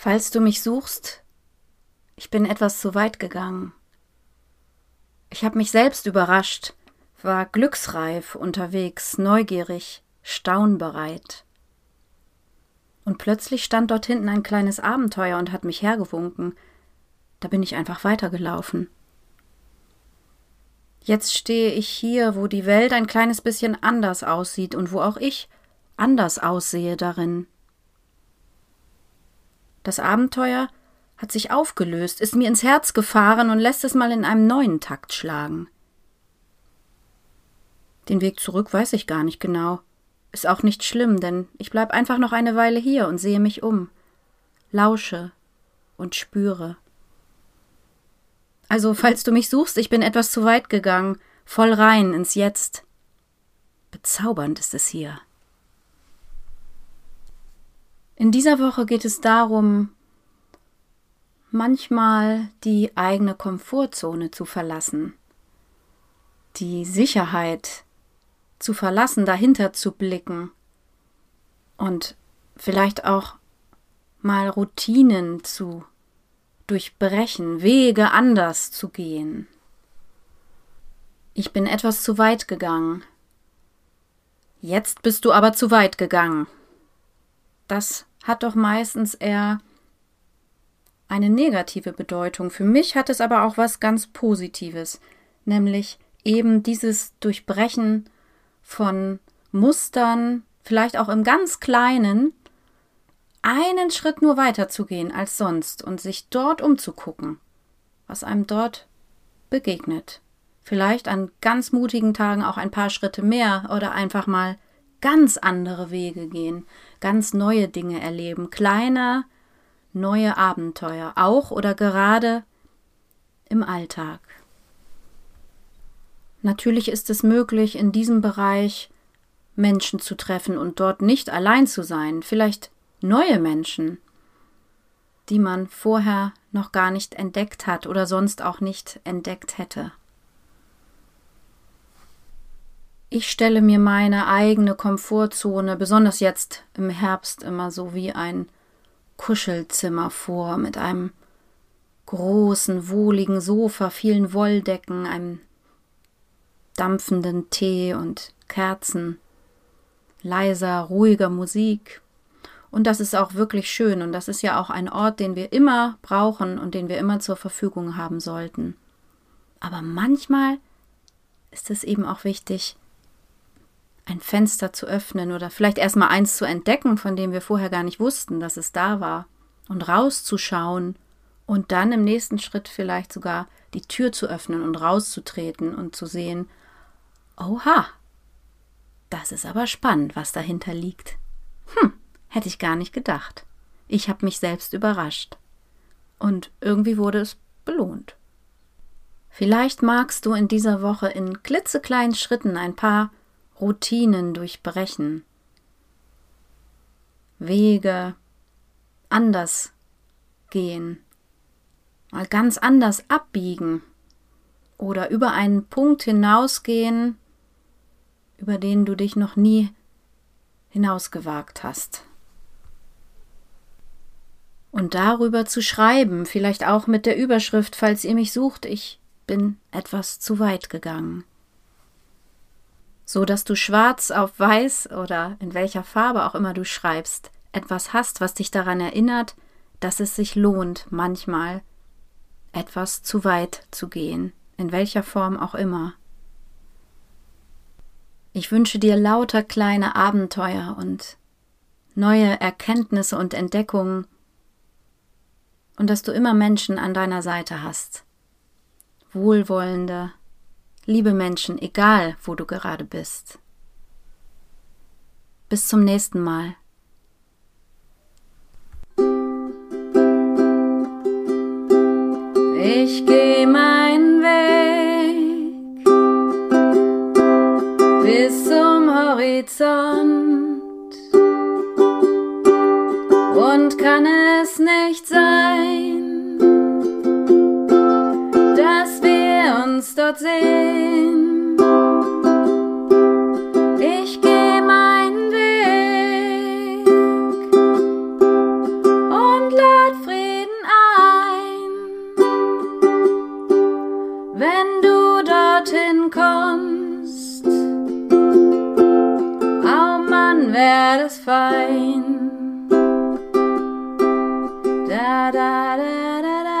Falls du mich suchst, ich bin etwas zu weit gegangen. Ich habe mich selbst überrascht, war glücksreif unterwegs, neugierig, staunbereit. Und plötzlich stand dort hinten ein kleines Abenteuer und hat mich hergewunken. Da bin ich einfach weitergelaufen. Jetzt stehe ich hier, wo die Welt ein kleines bisschen anders aussieht und wo auch ich anders aussehe darin. Das Abenteuer hat sich aufgelöst, ist mir ins Herz gefahren und lässt es mal in einem neuen Takt schlagen. Den Weg zurück weiß ich gar nicht genau. Ist auch nicht schlimm, denn ich bleib einfach noch eine Weile hier und sehe mich um, lausche und spüre. Also, falls du mich suchst, ich bin etwas zu weit gegangen, voll rein ins Jetzt. Bezaubernd ist es hier. In dieser Woche geht es darum, manchmal die eigene Komfortzone zu verlassen, die Sicherheit zu verlassen, dahinter zu blicken und vielleicht auch mal Routinen zu durchbrechen, Wege anders zu gehen. Ich bin etwas zu weit gegangen. Jetzt bist du aber zu weit gegangen. Das hat doch meistens eher eine negative Bedeutung. Für mich hat es aber auch was ganz Positives, nämlich eben dieses Durchbrechen von Mustern, vielleicht auch im ganz kleinen, einen Schritt nur weiter zu gehen als sonst und sich dort umzugucken, was einem dort begegnet. Vielleicht an ganz mutigen Tagen auch ein paar Schritte mehr oder einfach mal ganz andere Wege gehen, ganz neue Dinge erleben, kleine, neue Abenteuer, auch oder gerade im Alltag. Natürlich ist es möglich, in diesem Bereich Menschen zu treffen und dort nicht allein zu sein, vielleicht neue Menschen, die man vorher noch gar nicht entdeckt hat oder sonst auch nicht entdeckt hätte. Ich stelle mir meine eigene Komfortzone, besonders jetzt im Herbst, immer so wie ein Kuschelzimmer vor, mit einem großen, wohligen Sofa, vielen Wolldecken, einem dampfenden Tee und Kerzen, leiser, ruhiger Musik. Und das ist auch wirklich schön und das ist ja auch ein Ort, den wir immer brauchen und den wir immer zur Verfügung haben sollten. Aber manchmal ist es eben auch wichtig, ein Fenster zu öffnen oder vielleicht erstmal eins zu entdecken, von dem wir vorher gar nicht wussten, dass es da war, und rauszuschauen und dann im nächsten Schritt vielleicht sogar die Tür zu öffnen und rauszutreten und zu sehen, oha, das ist aber spannend, was dahinter liegt. Hm, hätte ich gar nicht gedacht. Ich habe mich selbst überrascht. Und irgendwie wurde es belohnt. Vielleicht magst du in dieser Woche in klitzekleinen Schritten ein paar Routinen durchbrechen, Wege anders gehen, mal ganz anders abbiegen. Oder über einen Punkt hinausgehen, über den du dich noch nie hinausgewagt hast. Und darüber zu schreiben, vielleicht auch mit der Überschrift, falls ihr mich sucht, ich bin etwas zu weit gegangen so dass du schwarz auf weiß oder in welcher Farbe auch immer du schreibst, etwas hast, was dich daran erinnert, dass es sich lohnt, manchmal etwas zu weit zu gehen, in welcher Form auch immer. Ich wünsche dir lauter kleine Abenteuer und neue Erkenntnisse und Entdeckungen und dass du immer Menschen an deiner Seite hast. Wohlwollende, liebe Menschen, egal wo du gerade bist. Bis zum nächsten Mal. Ich gehe meinen Weg bis zum Horizont und kann es nicht sein. Sehen? Ich geh meinen Weg und lad Frieden ein. Wenn du dorthin kommst, oh Mann, wär das fein. Da da da da. Da